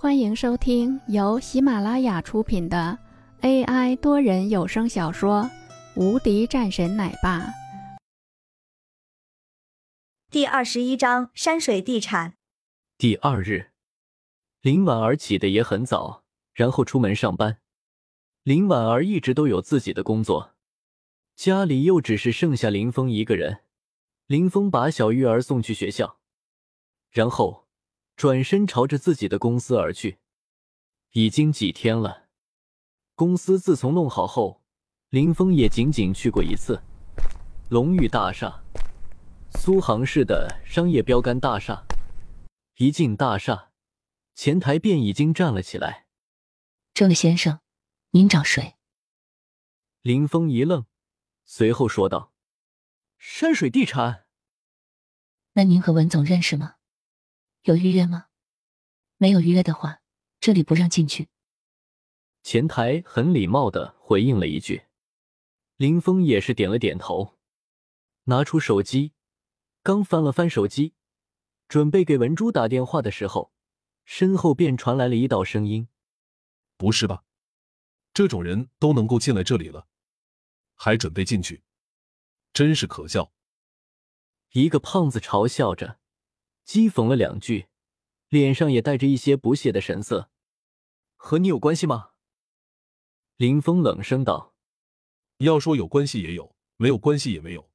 欢迎收听由喜马拉雅出品的 AI 多人有声小说《无敌战神奶爸》第二十一章山水地产。第二日，林婉儿起得也很早，然后出门上班。林婉儿一直都有自己的工作，家里又只是剩下林峰一个人。林峰把小玉儿送去学校，然后。转身朝着自己的公司而去，已经几天了。公司自从弄好后，林峰也仅仅去过一次。龙玉大厦，苏杭市的商业标杆大厦。一进大厦，前台便已经站了起来。这位先生，您找谁？林峰一愣，随后说道：“山水地产。”那您和文总认识吗？有预约吗？没有预约的话，这里不让进去。前台很礼貌的回应了一句，林峰也是点了点头，拿出手机，刚翻了翻手机，准备给文珠打电话的时候，身后便传来了一道声音：“不是吧？这种人都能够进来这里了，还准备进去，真是可笑！”一个胖子嘲笑着。讥讽了两句，脸上也带着一些不屑的神色。和你有关系吗？林峰冷声道：“要说有关系也有，没有关系也没有。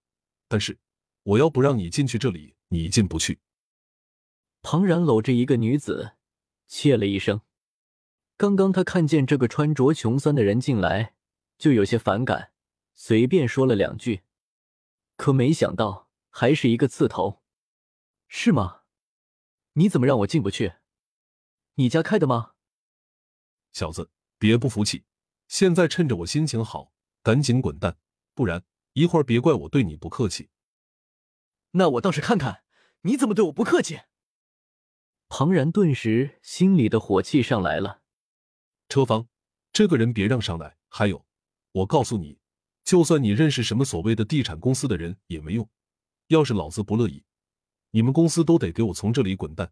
但是我要不让你进去这里，你进不去。”庞然搂着一个女子，切了一声。刚刚他看见这个穿着穷酸的人进来，就有些反感，随便说了两句，可没想到还是一个刺头。是吗？你怎么让我进不去？你家开的吗？小子，别不服气！现在趁着我心情好，赶紧滚蛋，不然一会儿别怪我对你不客气。那我倒是看看你怎么对我不客气！庞然顿时心里的火气上来了。车方，这个人别让上来！还有，我告诉你，就算你认识什么所谓的地产公司的人也没用。要是老子不乐意。你们公司都得给我从这里滚蛋！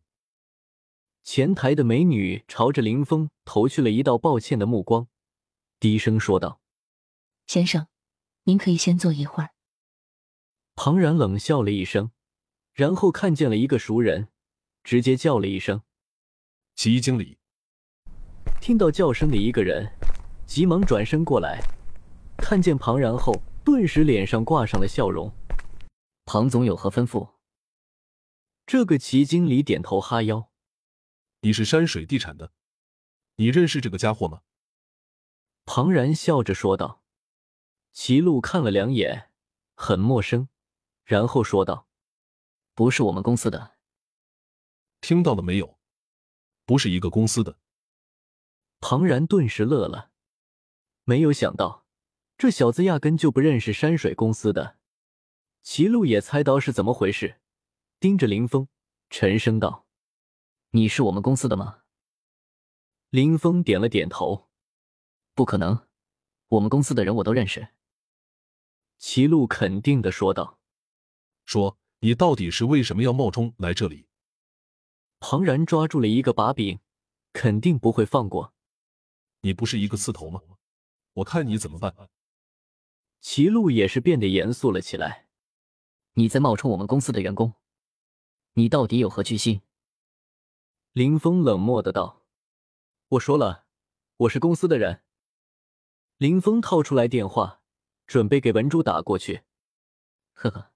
前台的美女朝着林峰投去了一道抱歉的目光，低声说道：“先生，您可以先坐一会儿。”庞然冷笑了一声，然后看见了一个熟人，直接叫了一声：“齐经理。”听到叫声的一个人急忙转身过来，看见庞然后，顿时脸上挂上了笑容：“庞总有何吩咐？”这个齐经理点头哈腰：“你是山水地产的，你认识这个家伙吗？”庞然笑着说道。齐路看了两眼，很陌生，然后说道：“不是我们公司的。”听到了没有？不是一个公司的。庞然顿时乐了，没有想到这小子压根就不认识山水公司的。齐路也猜到是怎么回事。盯着林峰，沉声道：“你是我们公司的吗？”林峰点了点头：“不可能，我们公司的人我都认识。”齐路肯定的说道：“说你到底是为什么要冒充来这里？”庞然抓住了一个把柄，肯定不会放过。你不是一个刺头吗？我看你怎么办？齐路也是变得严肃了起来：“你在冒充我们公司的员工？”你到底有何居心？林峰冷漠的道：“我说了，我是公司的人。”林峰掏出来电话，准备给文珠打过去。呵呵，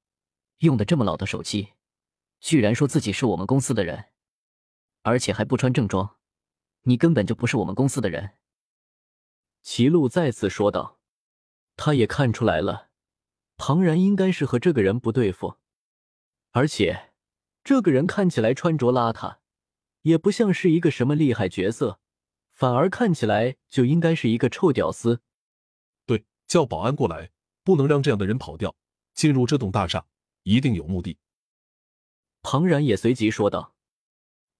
用的这么老的手机，居然说自己是我们公司的人，而且还不穿正装，你根本就不是我们公司的人。”齐路再次说道。他也看出来了，庞然应该是和这个人不对付，而且。这个人看起来穿着邋遢，也不像是一个什么厉害角色，反而看起来就应该是一个臭屌丝。对，叫保安过来，不能让这样的人跑掉。进入这栋大厦一定有目的。庞然也随即说道：“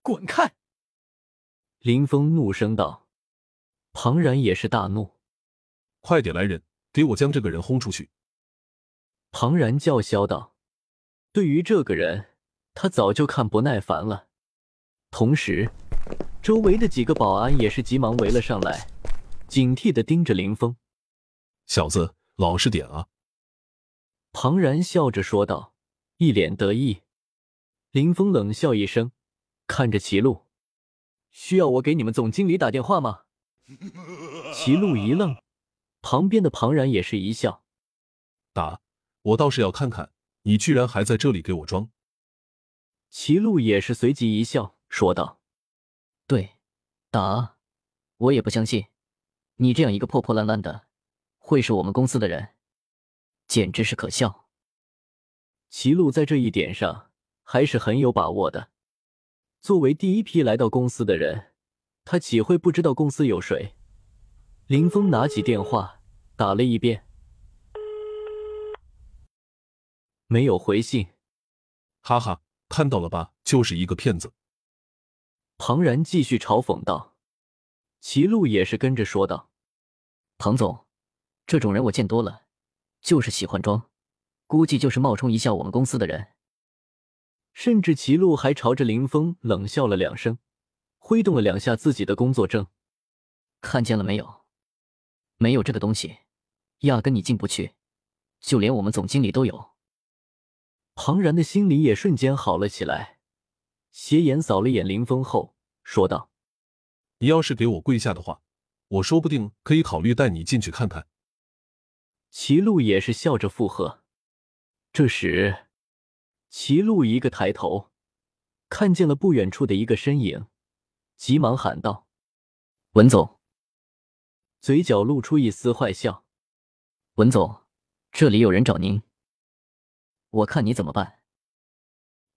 滚开！”林峰怒声道。庞然也是大怒：“快点来人，给我将这个人轰出去！”庞然叫嚣道：“对于这个人。”他早就看不耐烦了，同时，周围的几个保安也是急忙围了上来，警惕的盯着林峰。小子，老实点啊！庞然笑着说道，一脸得意。林峰冷笑一声，看着齐路：“需要我给你们总经理打电话吗？”齐路一愣，旁边的庞然也是一笑：“打，我倒是要看看你居然还在这里给我装。”齐路也是随即一笑，说道：“对，打！我也不相信，你这样一个破破烂烂的，会是我们公司的人，简直是可笑。”齐路在这一点上还是很有把握的。作为第一批来到公司的人，他岂会不知道公司有谁？林峰拿起电话打了一遍，没有回信。哈哈。看到了吧，就是一个骗子。庞然继续嘲讽道，齐路也是跟着说道：“庞总，这种人我见多了，就是喜欢装，估计就是冒充一下我们公司的人。”甚至齐路还朝着林峰冷笑了两声，挥动了两下自己的工作证：“看见了没有？没有这个东西，压根你进不去，就连我们总经理都有。”庞然的心里也瞬间好了起来，斜眼扫了眼林峰后，说道：“你要是给我跪下的话，我说不定可以考虑带你进去看看。”齐路也是笑着附和。这时，齐路一个抬头，看见了不远处的一个身影，急忙喊道：“文总！”嘴角露出一丝坏笑：“文总，这里有人找您。”我看你怎么办？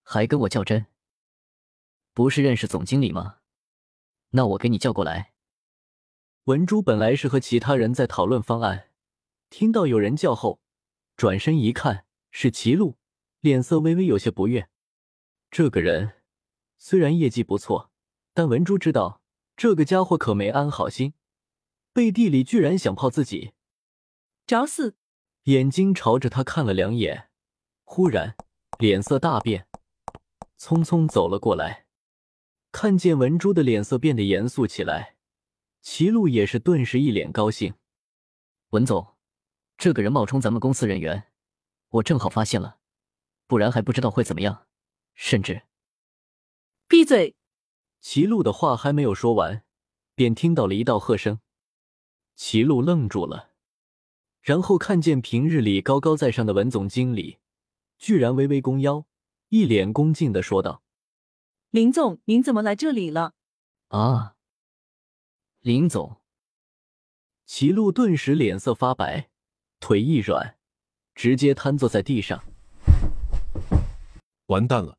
还跟我较真？不是认识总经理吗？那我给你叫过来。文珠本来是和其他人在讨论方案，听到有人叫后，转身一看是齐路，脸色微微有些不悦。这个人虽然业绩不错，但文珠知道这个家伙可没安好心，背地里居然想泡自己，找死！眼睛朝着他看了两眼。忽然，脸色大变，匆匆走了过来。看见文珠的脸色变得严肃起来，齐路也是顿时一脸高兴。文总，这个人冒充咱们公司人员，我正好发现了，不然还不知道会怎么样。甚至……闭嘴！齐路的话还没有说完，便听到了一道喝声。齐路愣住了，然后看见平日里高高在上的文总经理。居然微微弓腰，一脸恭敬的说道：“林总，您怎么来这里了？”啊，林总。齐路顿时脸色发白，腿一软，直接瘫坐在地上。完蛋了，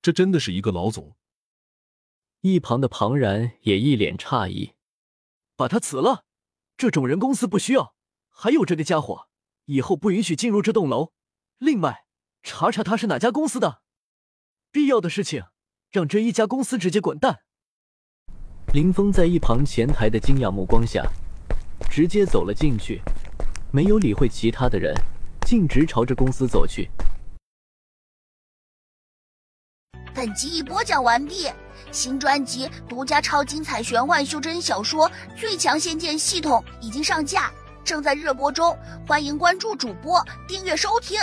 这真的是一个老总。一旁的庞然也一脸诧异：“把他辞了，这种人公司不需要。还有这个家伙，以后不允许进入这栋楼。”另外，查查他是哪家公司的，必要的事情让这一家公司直接滚蛋。林峰在一旁前台的惊讶目光下，直接走了进去，没有理会其他的人，径直朝着公司走去。本集已播讲完毕，新专辑独家超精彩玄幻修真小说《最强仙剑系统》已经上架。正在热播中，欢迎关注主播，订阅收听。